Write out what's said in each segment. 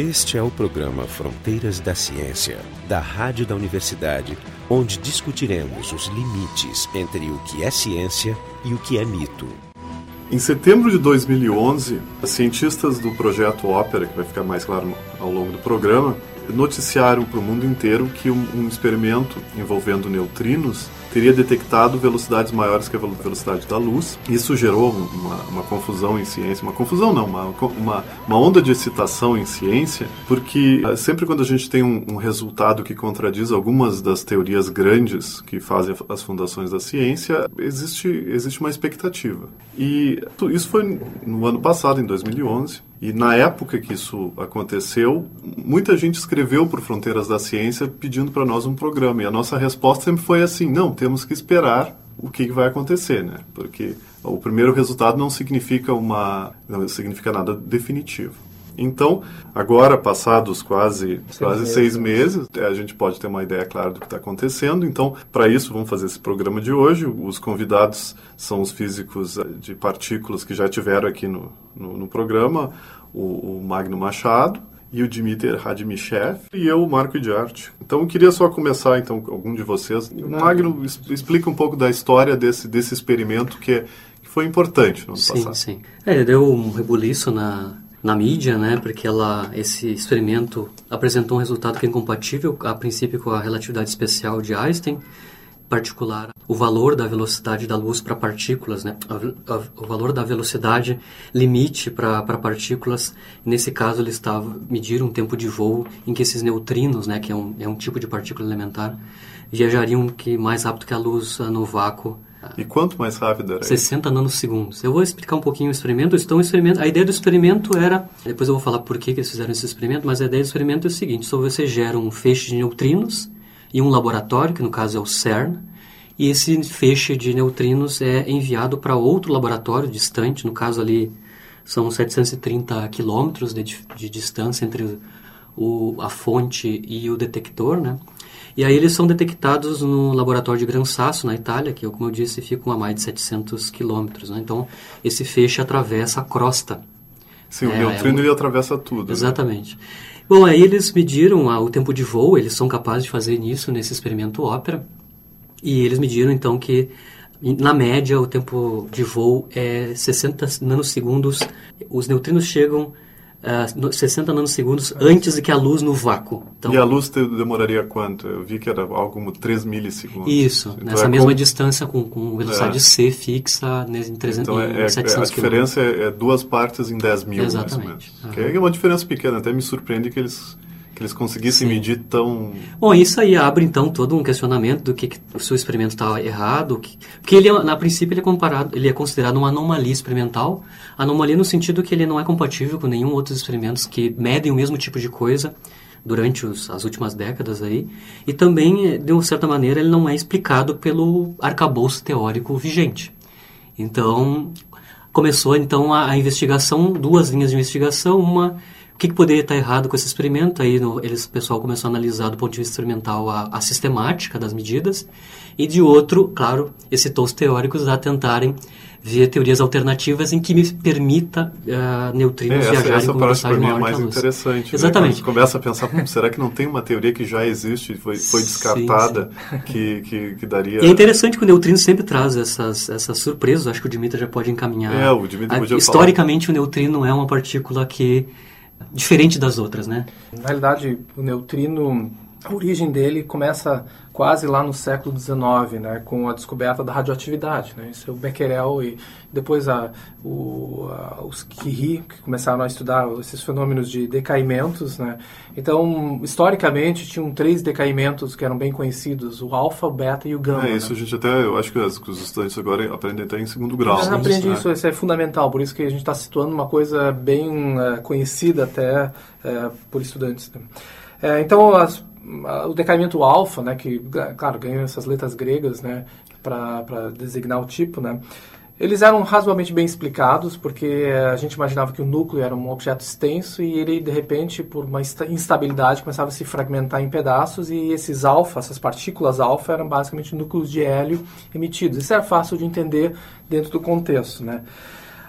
Este é o programa Fronteiras da Ciência, da Rádio da Universidade, onde discutiremos os limites entre o que é ciência e o que é mito. Em setembro de 2011, cientistas do projeto Ópera, que vai ficar mais claro ao longo do programa, noticiaram para o mundo inteiro que um, um experimento envolvendo neutrinos teria detectado velocidades maiores que a velocidade da luz. Isso gerou uma, uma confusão em ciência, uma confusão não, uma, uma, uma, onda de excitação em ciência, porque eh, sempre quando a gente tem um, um, resultado que contradiz algumas das teorias grandes que fazem as fundações da ciência, existe, existe uma expectativa. E isso foi no ano passado, em 2011, e na época que isso aconteceu, muita gente escreveu para Fronteiras da Ciência pedindo para nós um programa. E a nossa resposta sempre foi assim: não, temos que esperar o que vai acontecer, né? Porque o primeiro resultado não significa uma, não significa nada definitivo. Então, agora, passados quase, seis quase meses. seis meses, é, a gente pode ter uma ideia clara do que está acontecendo. Então, para isso, vamos fazer esse programa de hoje. Os convidados são os físicos eh, de partículas que já tiveram aqui no, no, no programa, o, o Magno Machado, e o Dmitry Radimichev e eu, o Marco de Arte. Então, eu queria só começar, então, algum de vocês. O Magno explica um pouco da história desse, desse experimento que, é, que foi importante no ano sim, passado. Sim, sim. É, deu um rebuliço na, na mídia, né, porque ela, esse experimento apresentou um resultado que é incompatível, a princípio, com a relatividade especial de Einstein, particular o valor da velocidade da luz para partículas, né? O valor da velocidade limite para partículas. Nesse caso, ele estava medir um tempo de voo em que esses neutrinos, né, que é um, é um tipo de partícula elementar, viajariam que mais rápido que a luz no vácuo. E quanto mais rápido era? 60 isso? nanosegundos. Eu vou explicar um pouquinho o experimento. Então, experimento, a ideia do experimento era, depois eu vou falar por que, que eles fizeram esse experimento, mas a ideia do experimento é o seguinte: só você gera um feixe de neutrinos e um laboratório, que no caso é o CERN, e esse feixe de neutrinos é enviado para outro laboratório distante, no caso ali são 730 quilômetros de, de distância entre o, a fonte e o detector, né? E aí eles são detectados no laboratório de Gran Sasso, na Itália, que, como eu disse, ficam a mais de 700 quilômetros. Né? Então, esse feixe atravessa a crosta. Sim, é, o neutrino é um... ele atravessa tudo. Né? Exatamente. Né? Bom, aí eles mediram ah, o tempo de voo, eles são capazes de fazer isso nesse experimento ópera, e eles mediram então que na média o tempo de voo é 60 nanosegundos, os neutrinos chegam uh, ah, 60 nanosegundos antes de que a luz no vácuo. Então, e a luz demoraria quanto? Eu vi que era algo como 3 milissegundos. Isso, então nessa é mesma com... distância com, com velocidade é. C fixa em, 300, então é, em 700 é, A diferença é, é, duas partes em 10 mil, Exatamente. mais ou menos. Uhum. Que é uma diferença pequena, até me surpreende que eles que eles conseguissem Sim. medir tão. Bom, isso aí abre então todo um questionamento do que, que o seu experimento está errado, que, porque ele, na princípio, ele é comparado, ele é considerado uma anomalia experimental, anomalia no sentido que ele não é compatível com nenhum outros experimentos que medem o mesmo tipo de coisa durante os, as últimas décadas aí, e também, de uma certa maneira, ele não é explicado pelo arcabouço teórico vigente. Então, começou então a, a investigação, duas linhas de investigação, uma que, que poderia estar errado com esse experimento? Aí no, eles, o pessoal começou a analisar do ponto de vista experimental a, a sistemática das medidas e de outro, claro, excitou os teóricos a tentarem ver teorias alternativas em que me permita uh, neutrinos é, viajarem essa com velocidade maior é mais interessante. Né? Exatamente. Né? começa a pensar, hum, será que não tem uma teoria que já existe, foi, foi descartada, sim, sim. Que, que, que, daria... E é interessante que o neutrino sempre traz essas, essas surpresas, acho que o Dimitri já pode encaminhar. É, o Dimitri podia Historicamente, falar. o neutrino é uma partícula que diferente das outras, né? Na realidade, o neutrino, a origem dele começa quase lá no século XIX, né, com a descoberta da radioatividade. Né? Isso é o Becquerel e depois a, o, a, os Curie, que começaram a estudar esses fenômenos de decaimentos. Né? Então, historicamente, tinham três decaimentos que eram bem conhecidos, o alfa, o beta e o gama. É, isso né? a gente até, eu acho que os estudantes agora aprendem até em segundo grau. Aprende né? isso, isso é fundamental, por isso que a gente está situando uma coisa bem uh, conhecida até uh, por estudantes. Né? Uh, então, as o decaimento alfa, né, que, claro, ganhou essas letras gregas, né, para designar o tipo, né, eles eram razoavelmente bem explicados, porque a gente imaginava que o núcleo era um objeto extenso e ele, de repente, por uma instabilidade, começava a se fragmentar em pedaços e esses alfa, essas partículas alfa, eram basicamente núcleos de hélio emitidos. Isso era fácil de entender dentro do contexto, né.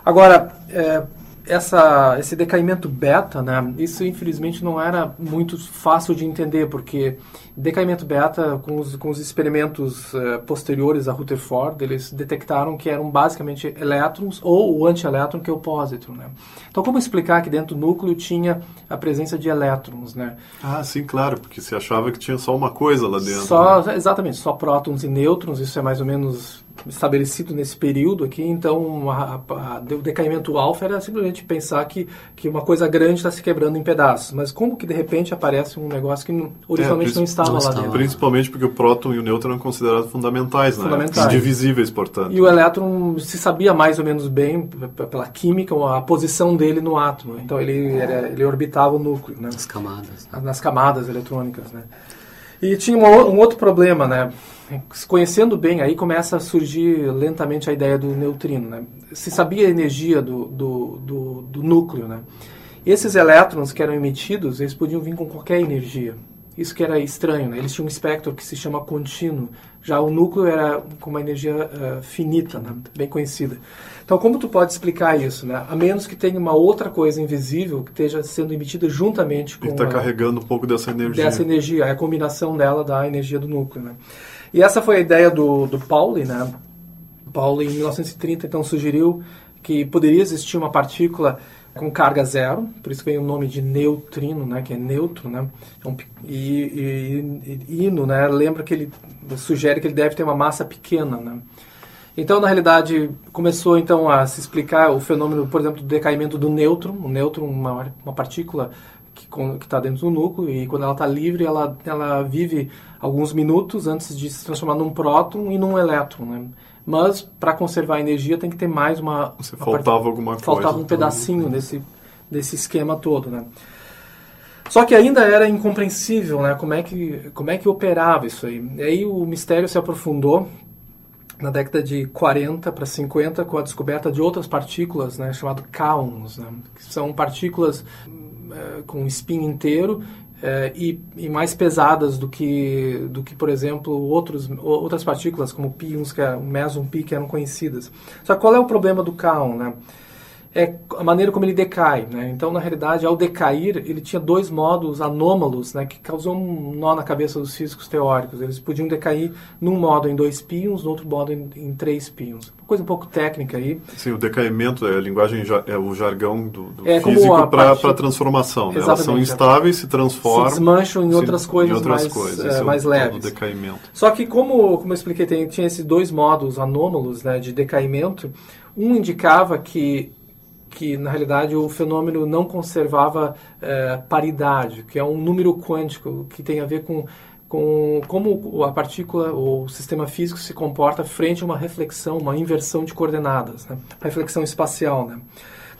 Agora, é, essa, esse decaimento beta, né, isso infelizmente não era muito fácil de entender, porque decaimento beta, com os, com os experimentos uh, posteriores a Rutherford, eles detectaram que eram basicamente elétrons ou o antielétron, que é o pósitron. Né? Então, como explicar que dentro do núcleo tinha a presença de elétrons? Né? Ah, sim, claro, porque se achava que tinha só uma coisa lá dentro. Só, né? Exatamente, só prótons e nêutrons, isso é mais ou menos estabelecido nesse período aqui, então a, a, a, o decaimento alfa era simplesmente pensar que, que uma coisa grande está se quebrando em pedaços, mas como que de repente aparece um negócio que originalmente é, não estava lá dentro? Principalmente porque o próton e o nêutron eram considerados fundamentais, né? fundamentais. indivisíveis, portanto. E o elétron se sabia mais ou menos bem, pela química, a posição dele no átomo, então ele, era, ele orbitava o núcleo. Né? Nas camadas. Nas camadas eletrônicas, né? E tinha um, um outro problema, né? conhecendo bem, aí começa a surgir lentamente a ideia do neutrino. Né? Se sabia a energia do, do, do, do, núcleo. Né? Esses elétrons que eram emitidos, eles podiam vir com qualquer energia. Isso que era estranho. Né? Eles tinham um espectro que se chama contínuo. Já o núcleo era com uma energia uh, finita, né? bem conhecida. Então, como tu pode explicar isso? Né? A menos que tenha uma outra coisa invisível que esteja sendo emitida juntamente com... E está carregando um pouco dessa energia. Dessa energia, é a combinação dela da energia do núcleo. Né? E essa foi a ideia do, do Pauli, né? Pauli, em 1930, então, sugeriu que poderia existir uma partícula com carga zero, por isso vem o nome de neutrino, né, que é neutro, né, é e, e, e ino, né, lembra que ele sugere que ele deve ter uma massa pequena, né. Então, na realidade, começou então a se explicar o fenômeno, por exemplo, do decaimento do nêutron, o nêutron, uma, uma partícula que está dentro do núcleo e quando ela está livre, ela, ela vive alguns minutos antes de se transformar num próton e num elétron, né? Mas para conservar a energia tem que ter mais uma. Você faltava part... alguma coisa. Faltava um pedacinho desse, desse esquema todo, né? Só que ainda era incompreensível, né? Como é que como é que operava isso aí? E aí o mistério se aprofundou na década de 40 para 50 com a descoberta de outras partículas, né? Chamado kaons, né? Que são partículas é, com spin inteiro é, e, e, mais pesadas do que, do que por exemplo, outros, outras partículas, como pions, que é, o meson pi, que eram conhecidas. Só que qual é o problema do kaon, né? É a maneira como ele decai. Né? Então, na realidade, ao decair, ele tinha dois modos anômalos né, que causou um nó na cabeça dos físicos teóricos. Eles podiam decair num modo em dois pions, no outro modo em, em três pions. Uma coisa um pouco técnica aí. Sim, o decaimento é a linguagem, é o jargão do, do é físico para a transformação. Né? Elas são instáveis, se transformam. Se desmancham em outras coisas, em outras mais, coisas. É, mais é leves. decaimento. Só que, como, como eu expliquei, tem, tinha esses dois modos anômalos né, de decaimento. Um indicava que que na realidade o fenômeno não conservava é, paridade, que é um número quântico que tem a ver com, com como a partícula ou o sistema físico se comporta frente a uma reflexão, uma inversão de coordenadas, né? reflexão espacial. Né?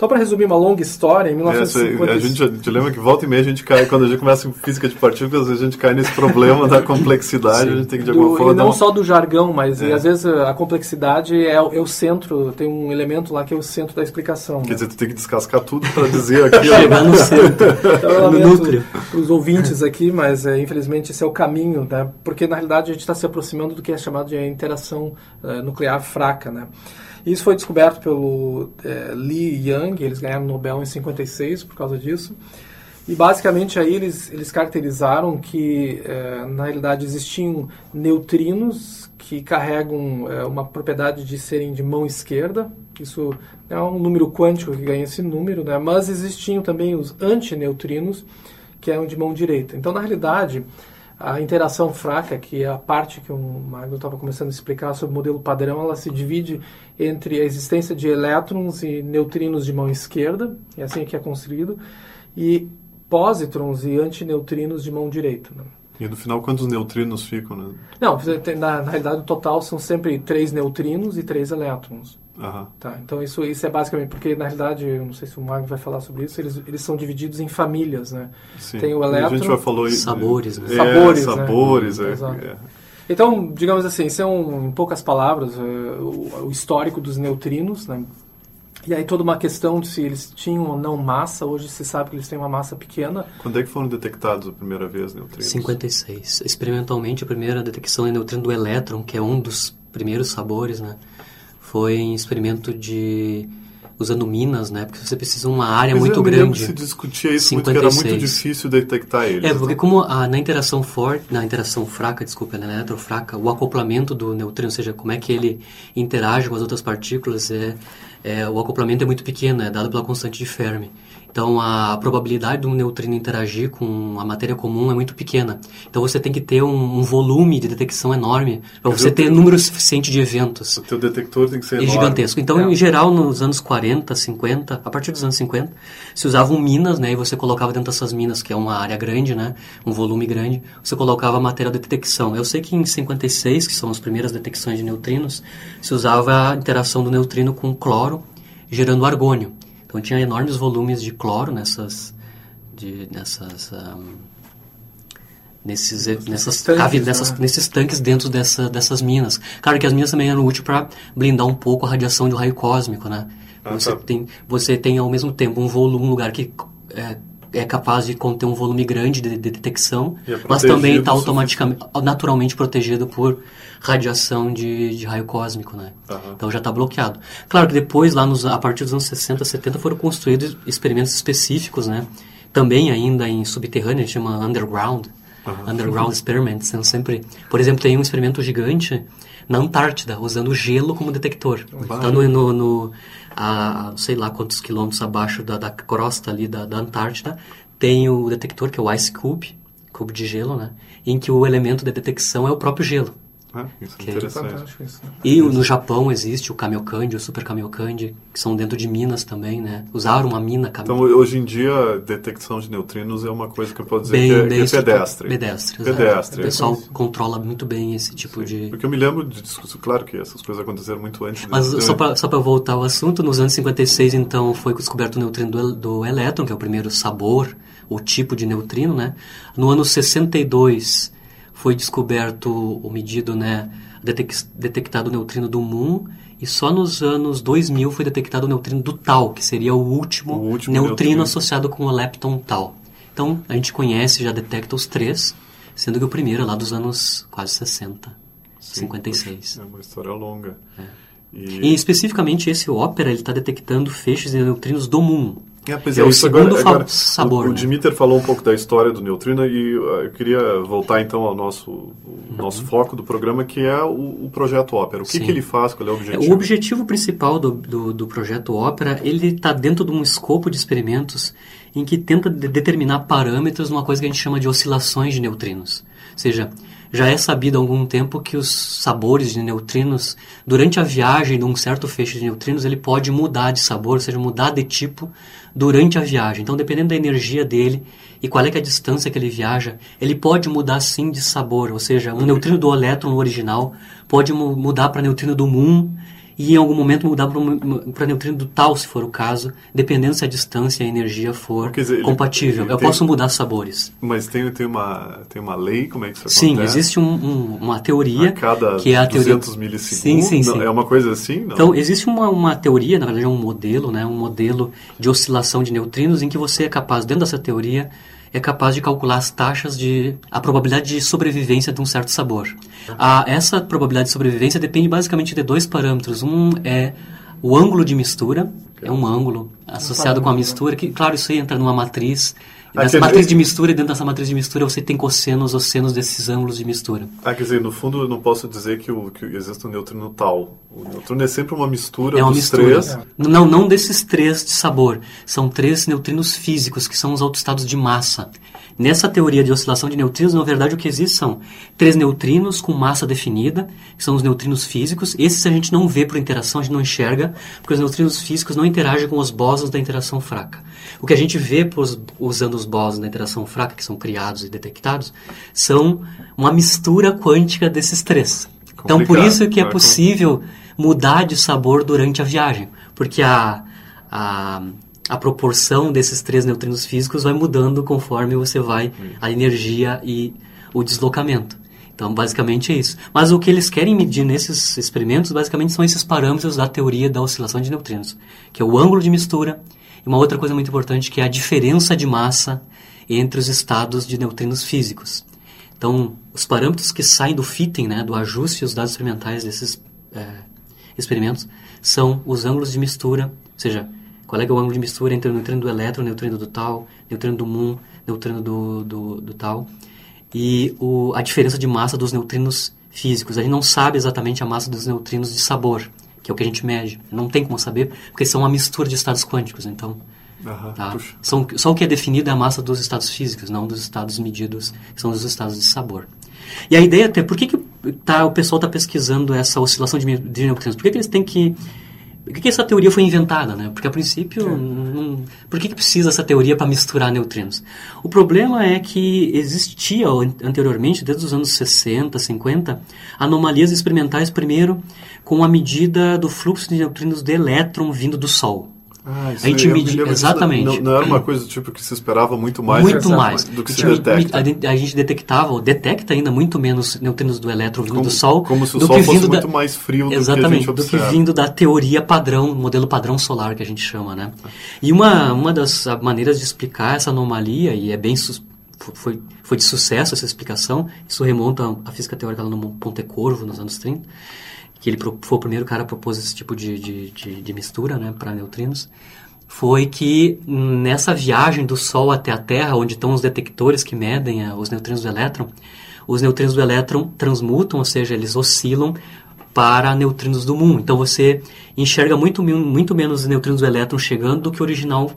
Só para resumir uma longa história, em 1950... É, a, gente, a gente lembra que volta e meia a gente cai, quando a gente começa em física de partículas, a gente cai nesse problema da complexidade, Sim. a gente tem que de alguma do, forma... E não um... só do jargão, mas é. às vezes a complexidade é, é, o centro, tem um elemento lá que é o centro da explicação. Quer né? dizer, tu tem que descascar tudo para dizer aqui... Chegar no centro, então, no núcleo. Para os ouvintes aqui, mas é, infelizmente esse é o caminho, né? porque na realidade a gente está se aproximando do que é chamado de interação uh, nuclear fraca, né? Isso foi descoberto pelo é, Lee Young, eles ganharam o Nobel em 56 por causa disso. E basicamente aí eles, eles caracterizaram que é, na realidade existiam neutrinos que carregam é, uma propriedade de serem de mão esquerda. Isso é um número quântico que ganha esse número, né? mas existiam também os antineutrinos que eram de mão direita. Então na realidade a interação fraca, que é a parte que o Magno estava começando a explicar sobre o modelo padrão, ela se divide entre a existência de elétrons e neutrinos de mão esquerda, é assim que é construído, e pósitrons e antineutrinos de mão direita. Né? E no final, quantos neutrinos ficam? Né? Não, na, na realidade, o total são sempre três neutrinos e três elétrons. Uhum. Tá, então isso, isso é basicamente porque na realidade, eu não sei se o Magno vai falar sobre isso, eles, eles são divididos em famílias, né? Sim. Tem o elétron, a gente já falou sabores, né? É, sabores, sabores, né? é, é. Então, digamos assim, são em poucas palavras é, o, o, histórico dos neutrinos, né? E aí toda uma questão de se eles tinham ou não massa, hoje se sabe que eles têm uma massa pequena. Quando é que foram detectados a primeira vez neutrinos? 56. Experimentalmente, a primeira detecção de neutrino do elétron, que é um dos primeiros sabores, né? Foi em experimento de usando minas, né? Porque você precisa de uma área muito eu grande. que se discutia isso muito, que era muito 56. difícil detectar eles. É, porque né? como a, na interação forte, na interação fraca, desculpa, na eletrofraca, o acoplamento do neutrino, ou seja, como é que ele interage com as outras partículas, é, é o acoplamento é muito pequeno, é dado pela constante de Fermi. Então a probabilidade de um neutrino interagir com a matéria comum é muito pequena. Então você tem que ter um, um volume de detecção enorme para você ter número suficiente de eventos. O teu detector tem que ser É enorme. gigantesco. Então, É. em geral, nos anos 40, 50, a partir dos anos 50, se usavam minas, né? E você colocava dentro dessas minas, que é uma área grande, né? Um volume grande, você colocava material de detecção. Eu sei que em 56, que são as primeiras detecções de neutrinos, se usava a interação do neutrino com cloro, gerando argônio. Então, tinha enormes volumes de cloro nessas... De, nessas ahm, nesses, nessas, tanques, cavi- nessas- né? nesses tanques dentro dessa, dessas minas. Claro que as minas também eram úteis para blindar um pouco a radiação do raio cósmico, né? Ah, você, tá. tem, você tem ao mesmo tempo um volume, um lugar que é, é capaz de conter um volume grande de, de detecção, é mas também está automaticamente, naturalmente protegido por radiação de, de raio cósmico, né? Aham. Então já está bloqueado. Claro que depois, lá nos, a partir dos anos 60, 70, foram construídos experimentos específicos, né? Também ainda em subterrâneo, a gente chama underground, underground experiments. São sempre, por exemplo, tem um experimento gigante na Antártida, usando gelo como detector. Então, no, no, no- a, sei lá quantos quilômetros abaixo da, da crosta ali da, da Antártida, tem o detector, que é o Ice Cube, cubo de gelo, né? Em que o elemento de detecção é o próprio gelo. Ah, isso é Que- interessante. Isso. né? E o- no Japão existe o Kamiokande, o Super Kamiokande, que são dentro de minas também, né? Usaram uma mina Kami- Então, hoje em dia, a detecção de neutrinos é uma coisa que eu posso dizer bem, que é, bem que é pedestre. Pedestre, exato. Pedestre. O pessoal controla muito bem esse tipo de... Porque eu me lembro de discussão, claro que essas coisas aconteceram muito antes. Mas desse- só para só pra voltar ao assunto, nos anos 56, então, foi descoberto o neutrino do, do elétron, que é o primeiro sabor, o tipo de neutrino, né? No ano 62, foi descoberto, ou medido, né, detec- detectado o neutrino do Moon, e só nos anos 2000 foi detectado o neutrino do Tau, que seria o último, O último neutrino, neutrino. associado com o lepton Tau. Então, a gente conhece, já detecta os três, sendo que o primeiro é lá dos anos quase 60, Sim, 56. É uma história longa. E especificamente esse ópera, ele está detectando feixes de neutrinos do Moon. É, pois É o isso segundo fa- sabor, O, o né? Dimitar falou um pouco da história do neutrino e uh, eu queria voltar então ao nosso, o nosso foco do programa, que é o, o projeto Ópera. O que, Uhum. Que ele faz? Qual é o É, objetivo? O objetivo principal do, do, do projeto Ópera, ele está dentro de um escopo de experimentos em que tenta de- determinar parâmetros numa coisa que a gente chama de oscilações de neutrinos. Ou seja, já é sabido há algum tempo que os sabores de neutrinos, durante a viagem de um certo feixe de neutrinos, ele pode mudar de sabor, ou seja, mudar de tipo durante a viagem. Então, dependendo da energia dele e qual é, é a distância que ele viaja, ele pode mudar sim de sabor. Ou seja, um neutrino do elétron original pode mu- mudar para neutrino do Moon e em algum momento mudar para neutrino do tal, se for o caso, dependendo se a distância e a energia for dizer, compatível. ele Eu tem- posso mudar sabores. Mas tem, tem, uma, tem uma lei? Como é que isso Sim, acontece? existe um- um- uma teoria A cada que é a teoria 200 milissegundos? Sim, sim, sim. É uma coisa assim? Não. Então, existe uma, uma teoria, na verdade é um modelo, né, um modelo de oscilação de neutrinos em que você é capaz, dentro dessa teoria, é capaz de calcular as taxas de... a probabilidade de sobrevivência de um certo sabor. A, essa probabilidade de sobrevivência depende basicamente de dois parâmetros. Um é o ângulo de mistura, é um ângulo associado com a mistura, que, claro, isso aí entra numa matriz... Nessa Aquele- matriz de mistura, e dentro dessa matriz de mistura, você tem cossenos, ossenos desses ângulos de mistura. Ah, quer dizer, no fundo eu não posso dizer que, o, que existe um neutrino tal. O neutrino é sempre uma mistura É uma dos mistura. três. Não, não desses três de sabor. São três neutrinos físicos, que são os autoestados de massa. Nessa teoria de oscilação de neutrinos, na verdade, o que existe são três neutrinos com massa definida, que são os neutrinos físicos. Esses a gente não vê por interação, a gente não enxerga, porque os neutrinos físicos não interagem com os bósons da interação fraca. O que a gente vê pros- usando os bósons da interação fraca, que são criados e detectados, são uma mistura quântica desses três. Então, por Complicado, isso que é né? possível mudar de sabor durante a viagem, porque a, a, a proporção desses três neutrinos físicos vai mudando conforme você vai a energia e o deslocamento. Então, basicamente é isso. Mas o que eles querem medir nesses experimentos, basicamente, são esses parâmetros da teoria da oscilação de neutrinos, que é o ângulo de mistura e uma outra coisa muito importante que é a diferença de massa entre os estados de neutrinos físicos. Então, os parâmetros que saem do fitting, né, do ajuste os dados experimentais desses é, experimentos são os ângulos de mistura, ou seja, qual é, é o ângulo de mistura entre o neutrino do elétron, o neutrino do tal, neutrino do muon, neutrino do, do, do tal, e o, a diferença de massa dos neutrinos físicos. A gente não sabe exatamente a massa dos neutrinos de sabor, que é o que a gente mede. Não tem como saber, porque são uma mistura de estados quânticos, então... Aham, Tá? São, só o que é definido é a massa dos estados físicos, não dos estados medidos, que são os estados de sabor. E a ideia até, por que, que tá, o pessoal está pesquisando essa oscilação de, de neutrinos? Por que, que eles têm que... Por que, que essa teoria foi inventada, né? Porque a princípio, não, por que, que precisa essa teoria para misturar neutrinos? O problema é que existia an- anteriormente, desde os anos 60, 50, anomalias experimentais, primeiro, com a medida do fluxo de neutrinos de elétron vindo do Sol. Ah, isso A gente eu me medi- lembro disso, exatamente. Não, não era uma coisa tipo que se esperava muito mais muito mais. do que A se gente- detecta. A, gente- detectava, ou detecta ainda muito menos neutrinos do elétron vindo Como, do Sol como se o do Sol que fosse vindo muito da, mais frio do que a Exatamente, gente do que vindo da teoria padrão, modelo padrão solar que a gente chama, né? E uma, uma das maneiras de explicar essa anomalia, e é bem foi, foi de sucesso essa explicação, isso remonta à física teórica lá no Pontecorvo, nos anos 30, que ele foi o primeiro cara a propor esse tipo de, de, de, de mistura, né, para neutrinos, foi que nessa viagem do Sol até a Terra, onde estão os detectores que medem ah, os neutrinos do elétron, os neutrinos do elétron transmutam, ou seja, eles oscilam para neutrinos do muon. Então você enxerga muito, muito menos neutrinos do elétron chegando do que o original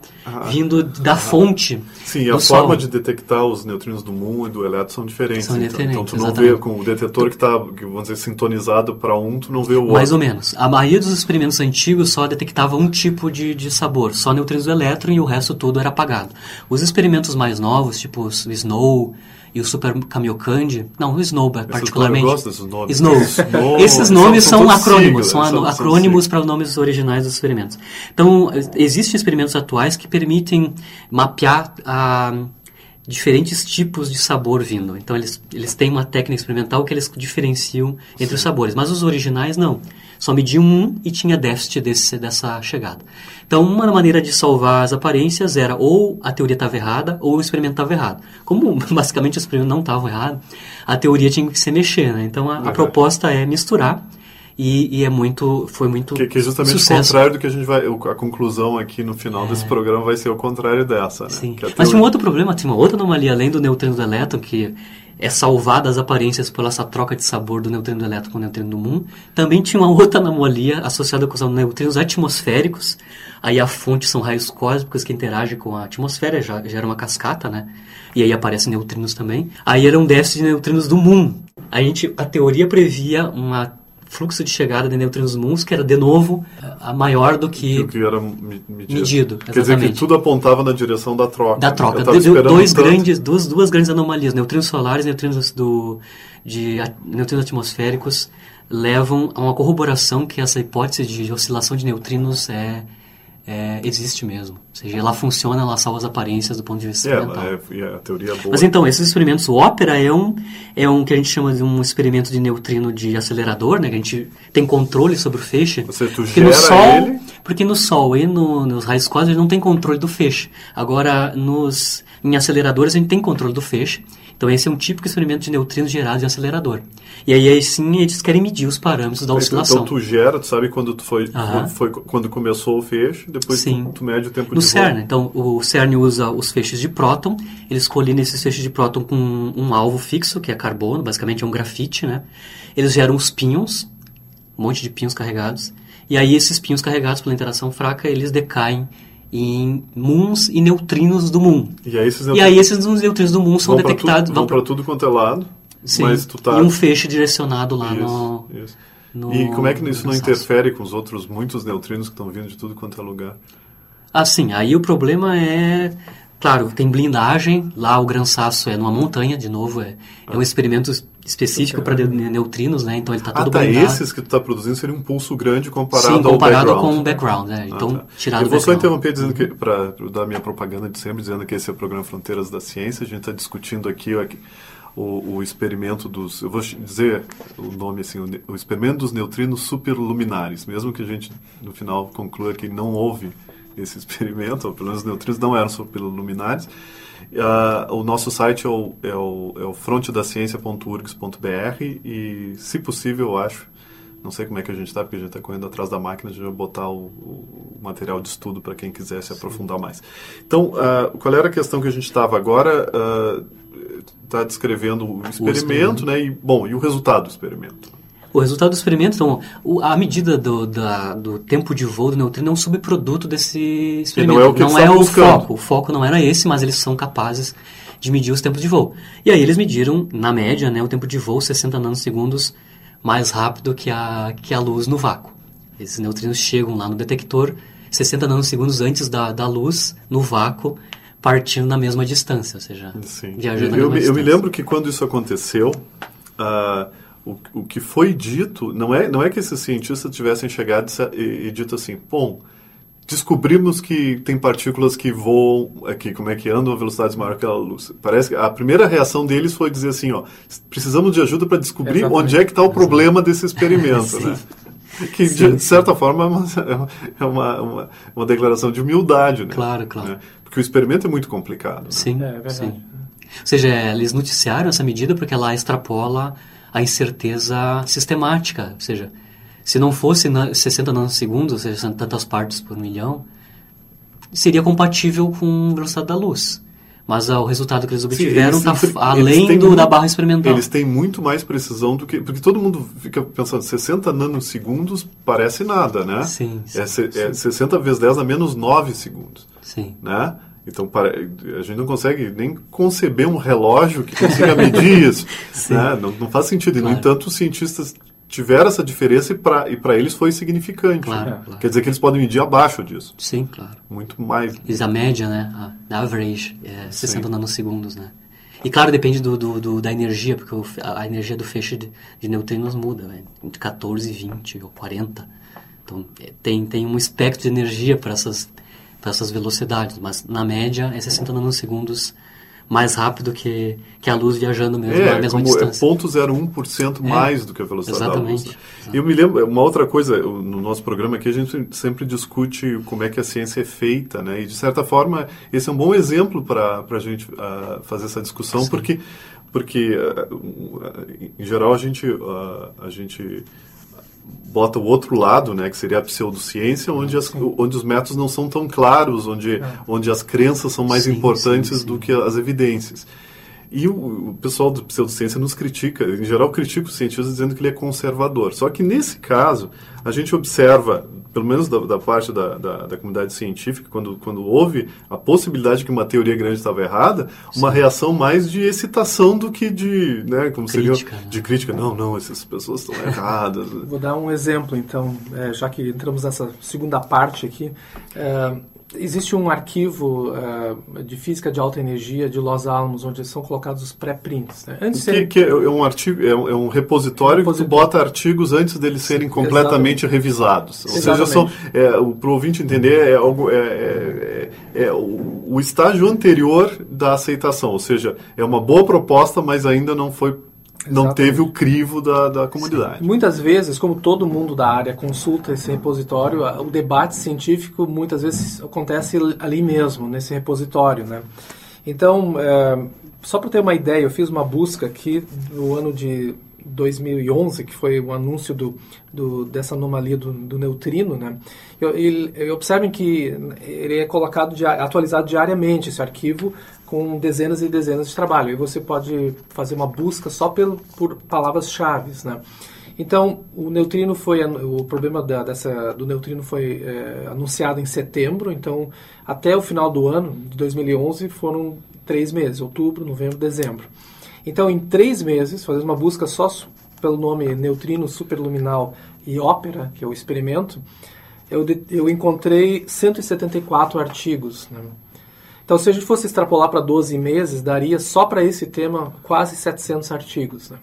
vindo da fonte Sim, a Sol. forma de detectar os neutrinos do muon e do elétron são diferentes. São então, diferentes, então tu não exatamente. vê com o detetor que está, vamos dizer, sintonizado para um, tu não vê o outro. Mais ou menos. A maioria dos experimentos antigos só detectava um tipo de, de sabor, só neutrinos do elétron e o resto tudo era apagado. Os experimentos mais novos, tipo o Snow e o Super Kamiokande, não, o Snow particularmente. eu gosto desses nomes. Snow. Snow, Esses nomes são- são, são acrônimos, siglas, são- são acrônimos para os nomes originais dos experimentos. Então, existem experimentos atuais que permitem mapear ah, diferentes tipos de sabor vindo. Então, eles, eles têm uma técnica experimental que eles diferenciam entre os sabores. Mas os originais, não. Só mediam um e tinha déficit desse, dessa chegada. Então, uma maneira de salvar as aparências era ou a teoria estava errada ou o experimento estava errado. Como basicamente os experimentos não estavam errados, a teoria tinha que se mexer. Né? Então, a, a proposta é misturar e, e é muito, foi muito Que, que é justamente sucesso. o contrário do que a gente vai. A conclusão aqui no final desse programa vai ser o contrário dessa, né? Sim. Mas tinha um outro problema, tinha uma outra anomalia além do neutrino do elétron, que é salvada as aparências por essa troca de sabor do neutrino do elétron com o neutrino do muon. Também tinha uma outra anomalia associada com os neutrinos atmosféricos. Aí a fonte são raios cósmicos que interagem com a atmosfera, já gera uma cascata, né? E aí aparecem neutrinos também. Aí era um déficit de neutrinos do muon. A gente, a teoria previa uma fluxo de chegada de neutrinos muons que era de novo a maior do que o que era me- medido. Medido, Quer dizer que tudo apontava na direção da troca. da troca. Eu tava Do- do- esperando dois tanto- grandes, duas, duas grandes anomalias, neutrinos solares e neutrinos do, de neutrinos atmosféricos, levam a uma corroboração que essa hipótese de oscilação de neutrinos é, é, existe mesmo. Ou seja, ela funciona, ela salva as aparências do ponto de vista É, ela é, e a teoria é boa. Mas então, esses experimentos, o Opera é um, é um que a gente chama de um experimento de neutrino de acelerador, né? Que a gente tem controle sobre o feixe. Seja, tu porque no Sol, ele- porque no Sol e no, nos raios cósmicos não tem controle do feixe. Agora, nos, em aceleradores a gente tem controle do feixe. Então esse é um típico experimento de neutrinos gerados em acelerador. E aí, aí sim eles querem medir os parâmetros da Então, oscilação. Então tu gera, tu sabe quando tu foi, Aham. foi quando começou o feixe, depois tu, tu mede o tempo No de CERN, voo. então o CERN usa os feixes de próton, eles colhem esses feixes de próton com um, um alvo fixo, que é carbono, basicamente é um grafite, né? Eles geram os píons, um monte de píons carregados, e aí esses píons carregados pela interação fraca, eles decaem em muons e neutrinos do muon. E aí esses E aí esses neutrinos do muon são vão detectados, tudo, vão para tudo quanto é lado, sim, mas tu tá... e um feixe direcionado lá Isso, no, isso. no... E como é que isso não interfere com os outros muitos neutrinos que estão vindo de tudo quanto é lugar? Ah, sim. Aí o problema é... Claro, tem blindagem. Lá o grançaço é numa montanha, de novo. É, é um experimento específico para neutrinos, né? Então ele está Ah, todo tá. blindado. Esses que tu está produzindo seria um pulso grande comparado Sim, ao comparado background. com o background, né? Ah, Então, tá. tirado Eu vou só interromper dizendo que para dar minha propaganda de sempre, dizendo que esse é o programa Fronteiras da Ciência. A gente está discutindo aqui o, o experimento dos. Eu vou dizer o nome assim, o, o experimento dos neutrinos superluminares. Mesmo que a gente no final conclua que não houve esse experimento, ou pelo menos os neutrinos não eram superluminares. Ah, o nosso site é o, é o, é o frontedaciencia.urgs.br e, se possível, eu acho, Não sei como é que a gente está, porque a gente está correndo atrás da máquina, a gente vai botar o, o material de estudo para quem quiser se aprofundar mais. Então, uh, qual era a questão que a gente estava agora? Está uh, descrevendo o experimento, o experimento, né? E, bom, e o resultado do experimento? O resultado do experimento, então, o, a medida do, da, do tempo de voo do neutrino é um subproduto desse experimento. E não é o, que não é o foco. O foco não era esse, mas eles são capazes de medir os tempos de voo. E aí eles mediram, na média, né, o tempo de voo 60 nanosegundos mais rápido que a, que a luz no vácuo. Esses neutrinos chegam lá no detector 60 nanosegundos antes da, da luz, no vácuo, partindo na mesma distância, ou seja, Sim. viajando eu, na mesma eu, distância. Eu me lembro que quando isso aconteceu, uh, o, o que foi dito, não é, não é que esses cientistas tivessem chegado e, e dito assim, bom, descobrimos que tem partículas que voam aqui, como é que andam a velocidades maiores que a luz. Parece que a primeira reação deles foi dizer assim, ó, precisamos de ajuda para descobrir Exatamente. onde é que está o problema desse experimento, né? Que, sim, de, certa sim. forma, é uma, uma, uma, declaração de humildade, né? Claro, claro. Né? Porque o experimento é muito complicado. Né? Sim, é, é verdade. Sim. Ou seja, eles noticiaram essa medida porque ela extrapola a incerteza sistemática, ou seja, se não fosse 60 nanosegundos, ou seja, tantas partes por milhão, seria compatível com a velocidade da luz. Mas ah, o resultado que eles obtiveram está além do, da barra experimental. Eles têm muito mais precisão do que. Porque todo mundo fica pensando, 60 nanosegundos parece nada, né? Sim. sim, é, sim. é 60 vezes 10 a menos 9 segundos. Sim. Né? Então, a gente não consegue nem conceber um relógio que consiga medir isso. né? não, não, faz sentido. Claro. E, no entanto, os cientistas tiveram essa diferença e para eles foi significante. Claro, né? claro. Quer dizer que eles podem medir abaixo disso. Sim, claro. Muito mais. Diz a média, né? A average é 60 Sim. nanosegundos, né? E claro, depende do, do, do, da energia, porque o, a energia do feixe de, de neutrinos muda, né? entre 14 e 20 ou 40. Então, é, tem, tem um espectro de energia para essas, essas velocidades, mas na média é 60 nanosegundos mais rápido que, que a luz viajando mesmo é, na mesma como é distância. É 0,01% mais é, do que a velocidade exatamente, da luz. Exatamente. Eu me lembro, uma outra coisa, no nosso programa aqui a gente sempre discute como é que a ciência é feita, né? E de certa forma esse é um bom exemplo para a gente uh, fazer essa discussão, Sim. porque porque uh, em geral a gente uh, a gente bota o outro lado, né, que seria a pseudociência, onde, as, onde os métodos não são tão claros, onde, é. onde as crenças são mais sim, importantes sim, sim. do que as evidências. E o, o pessoal do pseudociência nos critica, em geral critica o cientista dizendo que ele é conservador. Só que nesse caso, a gente observa pelo menos da, da parte da, da, da, comunidade científica, quando, quando houve a possibilidade de que uma teoria grande estava errada, uma Sim. reação mais de excitação do que de, né, como crítica, seria, né? de crítica. Não, não, essas pessoas estão erradas. Vou dar um exemplo, então, é, já que entramos nessa segunda parte aqui. É, existe um arquivo uh, de física de alta energia de Los Alamos, onde são colocados os pré-prints. Né? Antes que, ser... que, é um artigo, é um, é um repositório, repositório, que tu bota artigos antes deles serem completamente Exatamente. revisados. Ou Exatamente. seja, é, para o ouvinte entender, é, algo, é, é, é, é o, o estágio anterior da aceitação. Ou seja, é uma boa proposta, mas ainda não foi não teve o crivo da, da comunidade. Sim. Muitas vezes, como todo mundo da área consulta esse repositório, o debate científico muitas vezes acontece ali mesmo, nesse repositório. Né? Então, é, só para ter uma ideia, eu fiz uma busca aqui no ano de 2011, que foi o anúncio do, do dessa anomalia do, do neutrino, né? Eu, ele, observem que ele é colocado, atualizado diariamente, esse arquivo, com dezenas e dezenas de trabalho. E você pode fazer uma busca só pelo, por palavras-chave, né? Então, o neutrino foi o problema da, dessa do neutrino foi é, anunciado em setembro. Então, até o final do ano de 2011 foram três meses: outubro, novembro, dezembro. Então, em três meses, fazendo uma busca só pelo nome neutrino superluminal e ópera, que é o experimento, eu, eu encontrei 174 artigos. Né? Então, se a gente fosse extrapolar para 12 meses, daria só para esse tema quase 700 artigos. Né?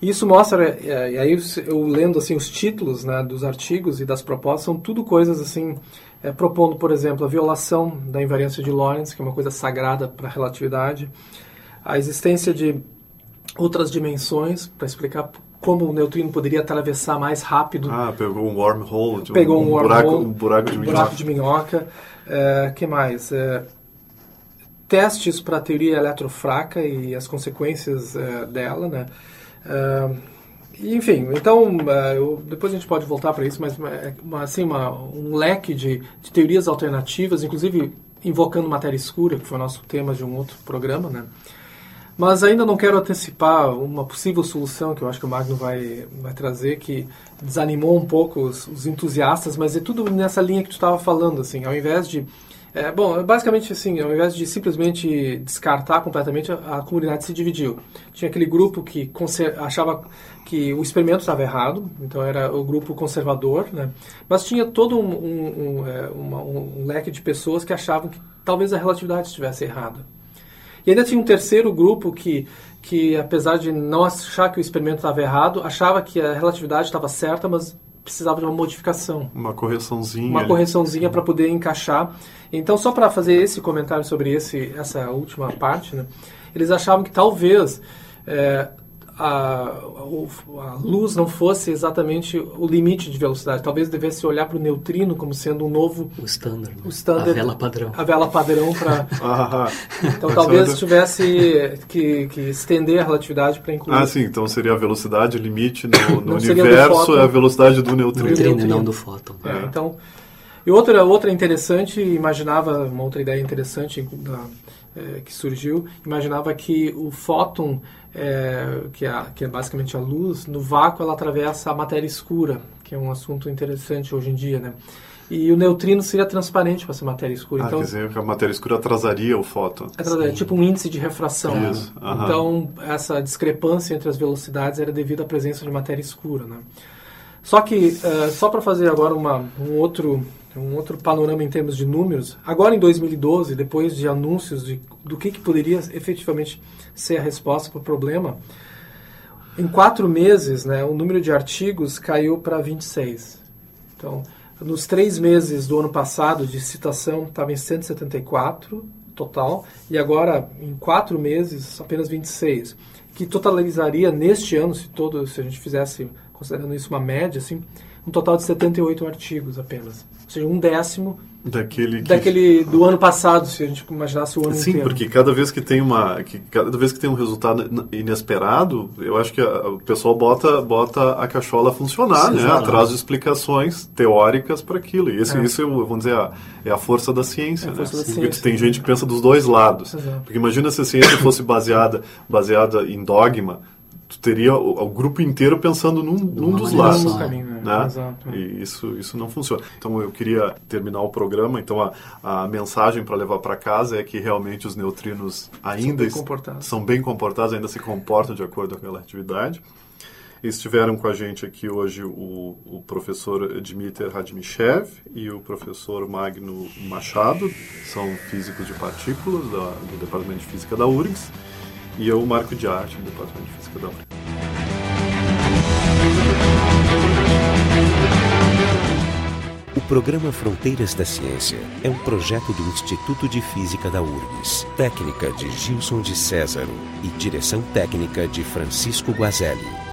Isso mostra, é, e aí eu lendo assim os títulos né, dos artigos e das propostas, são tudo coisas assim, é, propondo, por exemplo, a violação da invariância de Lorentz, que é uma coisa sagrada para a relatividade, a existência de outras dimensões, para explicar como o neutrino poderia atravessar mais rápido. Ah, pegou um wormhole, pegou um, um, buraco, um buraco de minhoca. buraco de minhoca. É, que mais? É, testes para a teoria eletrofraca e as consequências é, dela, né? É, enfim, então, uh, eu, depois a gente pode voltar para isso, mas uma, assim, uma, um leque de, de, teorias alternativas, inclusive invocando matéria escura, que foi o nosso tema de um outro programa, né? Mas ainda não quero antecipar uma possível solução que eu acho que o Magno vai, vai trazer, que desanimou um pouco os, os entusiastas, mas é tudo nessa linha que tu estava falando, assim, ao invés de é, bom, basicamente assim, ao invés de simplesmente descartar completamente, a, a comunidade se dividiu. Tinha aquele grupo que achava que o experimento estava errado, então era o grupo conservador, né? mas tinha todo um, um, um, é, uma, um leque de pessoas que achavam que talvez a relatividade estivesse errada. E ainda tinha um terceiro grupo que, que apesar de não achar que o experimento estava errado, achava que a relatividade estava certa, mas precisava de uma modificação. Uma correçãozinha. Uma ali. correçãozinha para poder encaixar. Então, só para fazer esse comentário sobre esse, essa última parte, né, eles achavam que talvez é, a, a, luz não fosse exatamente o limite de velocidade. Talvez devesse olhar para o neutrino como sendo um novo... O standard. Né? O standard. A vela padrão. A vela padrão para... então talvez tivesse que, que, estender a relatividade para incluir... Ah, sim. Então seria a velocidade limite no, no universo é a velocidade do neutrino. Do neutrino, não do fóton. É, é. Então... E outra, outra interessante, imaginava, uma outra ideia interessante da, é, que surgiu, imaginava que o fóton é, que, é, que é basicamente a luz, no vácuo ela atravessa a matéria escura, que é um assunto interessante hoje em dia, né? E o neutrino seria transparente para essa matéria escura. Ah, então, quer dizer que a matéria escura atrasaria o fóton. Atrasaria, tipo um índice de refração. Isso. Uhum. Então, essa discrepância entre as velocidades era devido à presença de matéria escura, né? Só que, uh, só para fazer agora uma, um outro um outro panorama em termos de números. Agora, em 2012, depois de anúncios de, do que, que poderia efetivamente ser a resposta para o problema, em quatro meses, né, o número de artigos caiu para 26. Então, nos três meses do ano passado de citação, estava em 174 total, e agora, em quatro meses, apenas 26. Que totalizaria neste ano, se, todo, se a gente fizesse, considerando isso uma média, assim, um total de 78 artigos apenas. Ou seja, um décimo daquele, que... daquele do ano passado, se a gente imaginasse o ano Sim, inteiro. porque cada vez que tem uma, que cada vez que tem um resultado inesperado, eu acho que a, o pessoal bota bota a cachola a funcionar, Sim, né? Exatamente. Atrás de explicações teóricas para aquilo. E isso, é. isso vamos dizer, é a força da ciência, é né? Força da ciência. Tem gente que pensa dos dois lados. Exato. Porque imagina se a ciência fosse baseada baseada em dogma, tu teria o, o, grupo inteiro pensando num, num dos lados. Caminho, né? né? Exato. E isso, isso não funciona. Então eu queria terminar o programa. Então a, a mensagem para levar para casa é que realmente os neutrinos ainda são bem, são bem comportados, ainda se comportam de acordo com a relatividade. Estiveram com a gente aqui hoje o, o professor Dmitry Radmichev e o professor Magno Machado, são físicos de partículas da, do Departamento de Física da URGS e eu, Marco de Arte, do Departamento de Física da UFRGS. O programa Fronteiras da Ciência é um projeto do Instituto de Física da URGS, técnica de Gilson de Césaro e direção técnica de Francisco Guazelli.